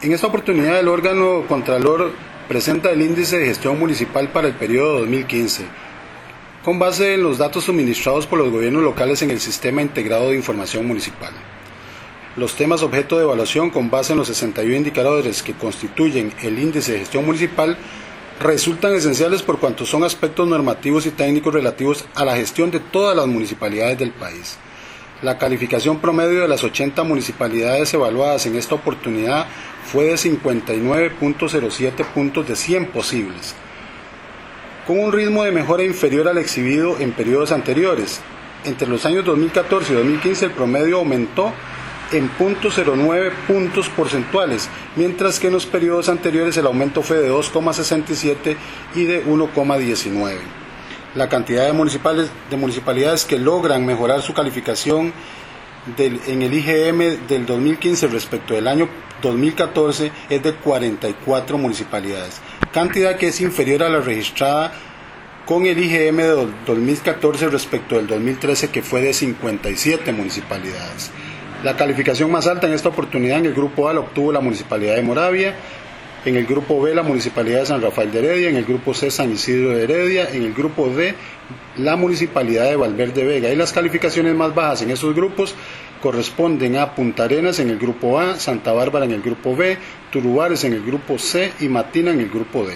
En esta oportunidad el órgano Contralor presenta el índice de gestión municipal para el periodo 2015, con base en los datos suministrados por los gobiernos locales en el Sistema Integrado de Información Municipal. Los temas objeto de evaluación con base en los 61 indicadores que constituyen el índice de gestión municipal resultan esenciales por cuanto son aspectos normativos y técnicos relativos a la gestión de todas las municipalidades del país. La calificación promedio de las 80 municipalidades evaluadas en esta oportunidad fue de 59.07 puntos de 100 posibles, con un ritmo de mejora inferior al exhibido en periodos anteriores. Entre los años 2014 y 2015 el promedio aumentó en 0.09 puntos porcentuales, mientras que en los periodos anteriores el aumento fue de 2,67 y de 1,19. La cantidad de, municipales, de municipalidades que logran mejorar su calificación en el IGM del 2015 respecto del año 2014 es de 44 municipalidades, cantidad que es inferior a la registrada con el IGM del 2014 respecto del 2013 que fue de 57 municipalidades. La calificación más alta en esta oportunidad en el grupo A la obtuvo la Municipalidad de Moravia, en el grupo B la Municipalidad de San Rafael de Heredia, en el grupo C San Isidro de Heredia, en el grupo D la Municipalidad de Valverde Vega. Y las calificaciones más bajas en esos grupos corresponden a Punta Arenas en el grupo A, Santa Bárbara en el grupo B, Turubares en el grupo C y Matina en el grupo D.